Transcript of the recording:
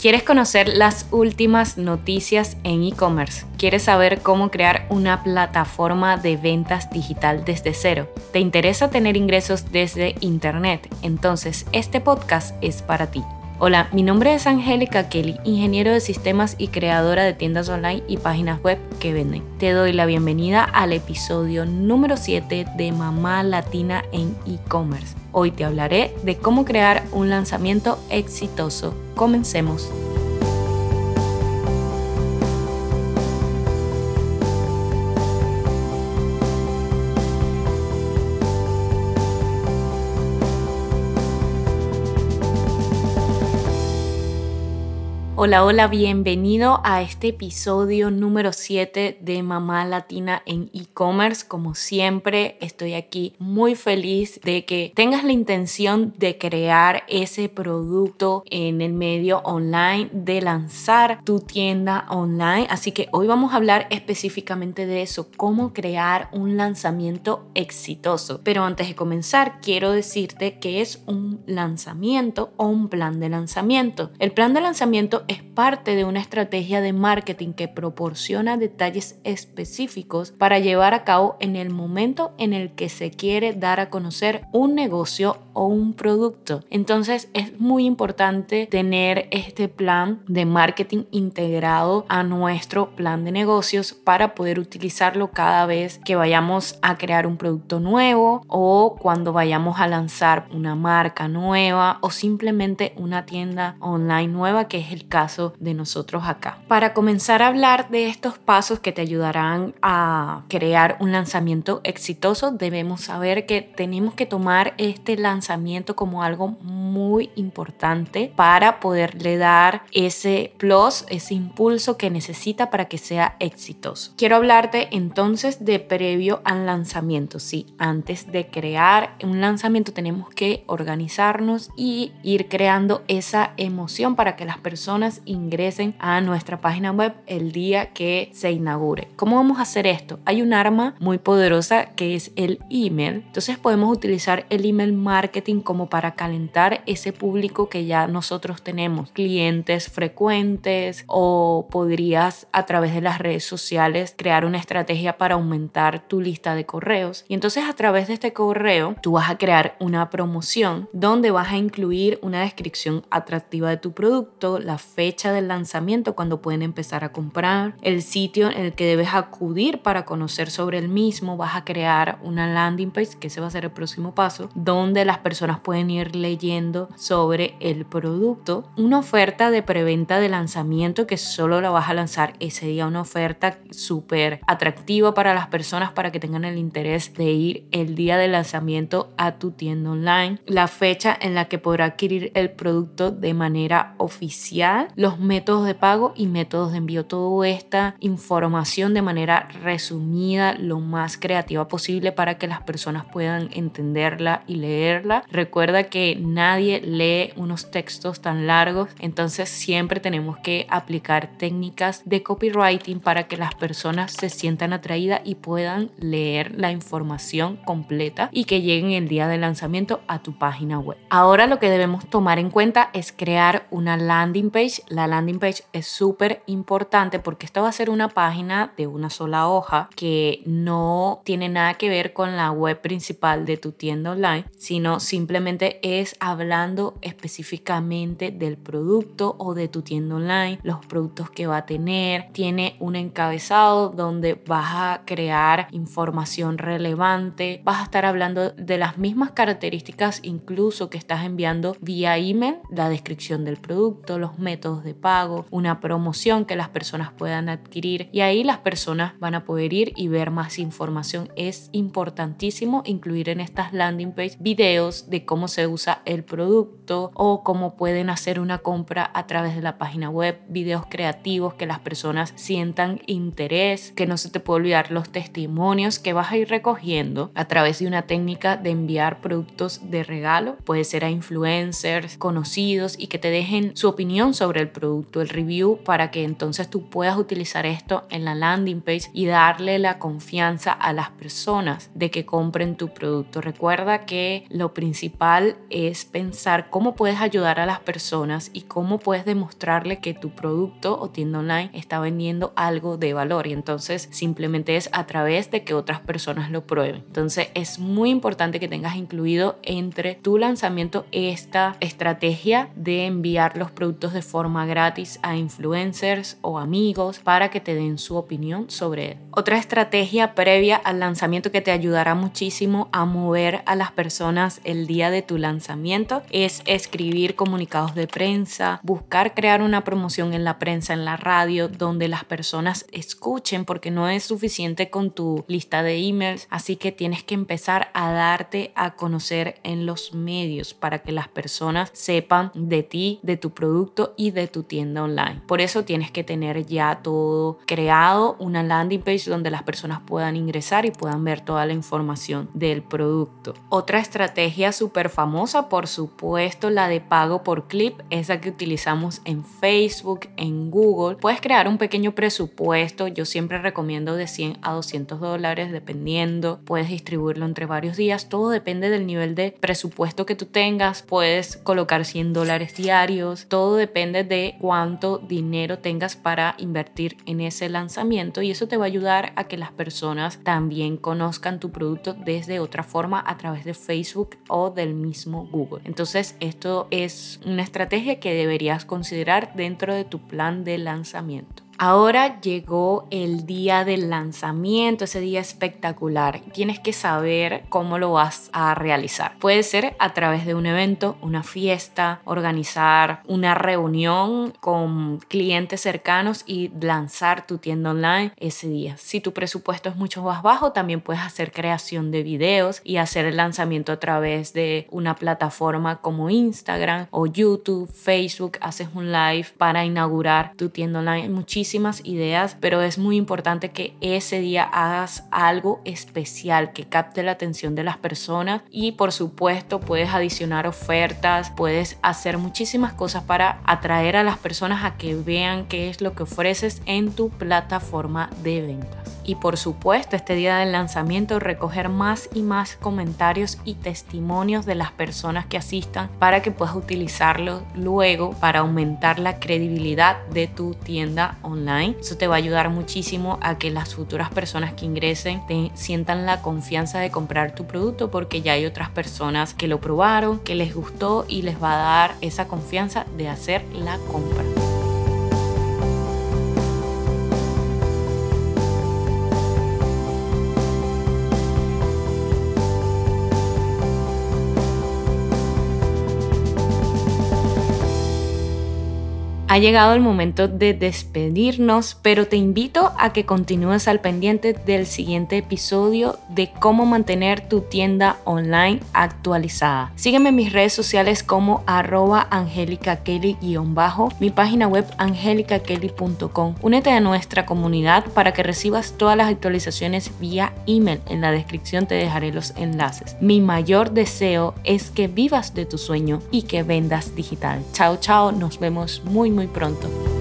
¿Quieres conocer las últimas noticias en e-commerce? ¿Quieres saber cómo crear una plataforma de ventas digital desde cero? ¿Te interesa tener ingresos desde Internet? Entonces, este podcast es para ti. Hola, mi nombre es Angélica Kelly, ingeniero de sistemas y creadora de tiendas online y páginas web que venden. Te doy la bienvenida al episodio número 7 de Mamá Latina en e-commerce. Hoy te hablaré de cómo crear un lanzamiento exitoso. Comencemos. Hola, hola, bienvenido a este episodio número 7 de Mamá Latina en e-commerce. Como siempre, estoy aquí muy feliz de que tengas la intención de crear ese producto en el medio online, de lanzar tu tienda online. Así que hoy vamos a hablar específicamente de eso, cómo crear un lanzamiento exitoso. Pero antes de comenzar, quiero decirte que es un lanzamiento o un plan de lanzamiento. El plan de lanzamiento es parte de una estrategia de marketing que proporciona detalles específicos para llevar a cabo en el momento en el que se quiere dar a conocer un negocio o un producto. Entonces es muy importante tener este plan de marketing integrado a nuestro plan de negocios para poder utilizarlo cada vez que vayamos a crear un producto nuevo o cuando vayamos a lanzar una marca nueva o simplemente una tienda online nueva que es el caso de nosotros acá. Para comenzar a hablar de estos pasos que te ayudarán a crear un lanzamiento exitoso, debemos saber que tenemos que tomar este lanzamiento como algo muy importante para poderle dar ese plus, ese impulso que necesita para que sea exitoso. Quiero hablarte entonces de previo al lanzamiento. Sí, antes de crear un lanzamiento tenemos que organizarnos y ir creando esa emoción para que las personas ingresen a nuestra página web el día que se inaugure. ¿Cómo vamos a hacer esto? Hay un arma muy poderosa que es el email. Entonces podemos utilizar el email marketing como para calentar ese público que ya nosotros tenemos, clientes frecuentes o podrías a través de las redes sociales crear una estrategia para aumentar tu lista de correos. Y entonces a través de este correo tú vas a crear una promoción donde vas a incluir una descripción atractiva de tu producto, la fecha fecha del lanzamiento, cuando pueden empezar a comprar, el sitio en el que debes acudir para conocer sobre el mismo, vas a crear una landing page, que ese va a ser el próximo paso, donde las personas pueden ir leyendo sobre el producto, una oferta de preventa de lanzamiento que solo la vas a lanzar ese día, una oferta súper atractiva para las personas para que tengan el interés de ir el día del lanzamiento a tu tienda online, la fecha en la que podrá adquirir el producto de manera oficial, los métodos de pago y métodos de envío. Toda esta información de manera resumida, lo más creativa posible para que las personas puedan entenderla y leerla. Recuerda que nadie lee unos textos tan largos, entonces siempre tenemos que aplicar técnicas de copywriting para que las personas se sientan atraídas y puedan leer la información completa y que lleguen el día de lanzamiento a tu página web. Ahora lo que debemos tomar en cuenta es crear una landing page. La landing page es súper importante porque esta va a ser una página de una sola hoja que no tiene nada que ver con la web principal de tu tienda online, sino simplemente es hablando específicamente del producto o de tu tienda online, los productos que va a tener. Tiene un encabezado donde vas a crear información relevante, vas a estar hablando de las mismas características incluso que estás enviando vía email, la descripción del producto, los métodos de pago, una promoción que las personas puedan adquirir. Y ahí las personas van a poder ir y ver más información. Es importantísimo incluir en estas landing page videos de cómo se usa el producto o cómo pueden hacer una compra a través de la página web, videos creativos que las personas sientan interés, que no se te puede olvidar los testimonios que vas a ir recogiendo a través de una técnica de enviar productos de regalo, puede ser a influencers conocidos y que te dejen su opinión sobre el producto, el review, para que entonces tú puedas utilizar esto en la landing page y darle la confianza a las personas de que compren tu producto. Recuerda que lo principal es pensar cómo puedes ayudar a las personas y cómo puedes demostrarle que tu producto o tienda online está vendiendo algo de valor y entonces simplemente es a través de que otras personas lo prueben. Entonces es muy importante que tengas incluido entre tu lanzamiento esta estrategia de enviar los productos de forma gratis a influencers o amigos para que te den su opinión sobre él. Otra estrategia previa al lanzamiento que te ayudará muchísimo a mover a las personas el día de tu lanzamiento es escribir comunicados de prensa, buscar crear una promoción en la prensa, en la radio, donde las personas escuchen porque no es suficiente con tu lista de emails, así que tienes que empezar a darte a conocer en los medios para que las personas sepan de ti, de tu producto y de tu tienda online. Por eso tienes que tener ya todo creado, una landing page donde las personas puedan ingresar y puedan ver toda la información del producto. Otra estrategia súper famosa, por supuesto, la de pago por clip, esa que utilizamos en Facebook, en Google. Puedes crear un pequeño presupuesto, yo siempre recomiendo de 100 a 200 dólares dependiendo, puedes distribuirlo entre varios días, todo depende del nivel de presupuesto que tú tengas, puedes colocar 100 dólares diarios, todo depende de cuánto dinero tengas para invertir en ese lanzamiento y eso te va a ayudar a que las personas también conozcan tu producto desde otra forma a través de Facebook o del mismo Google. Entonces esto es una estrategia que deberías considerar dentro de tu plan de lanzamiento. Ahora llegó el día del lanzamiento, ese día espectacular. Tienes que saber cómo lo vas a realizar. Puede ser a través de un evento, una fiesta, organizar una reunión con clientes cercanos y lanzar tu tienda online ese día. Si tu presupuesto es mucho más bajo, también puedes hacer creación de videos y hacer el lanzamiento a través de una plataforma como Instagram o YouTube, Facebook. Haces un live para inaugurar tu tienda online. Ideas, pero es muy importante que ese día hagas algo especial que capte la atención de las personas y por supuesto puedes adicionar ofertas, puedes hacer muchísimas cosas para atraer a las personas a que vean qué es lo que ofreces en tu plataforma de ventas y por supuesto este día del lanzamiento recoger más y más comentarios y testimonios de las personas que asistan para que puedas utilizarlo luego para aumentar la credibilidad de tu tienda online. Eso te va a ayudar muchísimo a que las futuras personas que ingresen te sientan la confianza de comprar tu producto porque ya hay otras personas que lo probaron, que les gustó y les va a dar esa confianza de hacer la compra. Ha llegado el momento de despedirnos, pero te invito a que continúes al pendiente del siguiente episodio de cómo mantener tu tienda online actualizada. Sígueme en mis redes sociales como arroba bajo mi página web angelicakelly.com. Únete a nuestra comunidad para que recibas todas las actualizaciones vía email. En la descripción te dejaré los enlaces. Mi mayor deseo es que vivas de tu sueño y que vendas digital. Chao, chao, nos vemos muy muy pronto.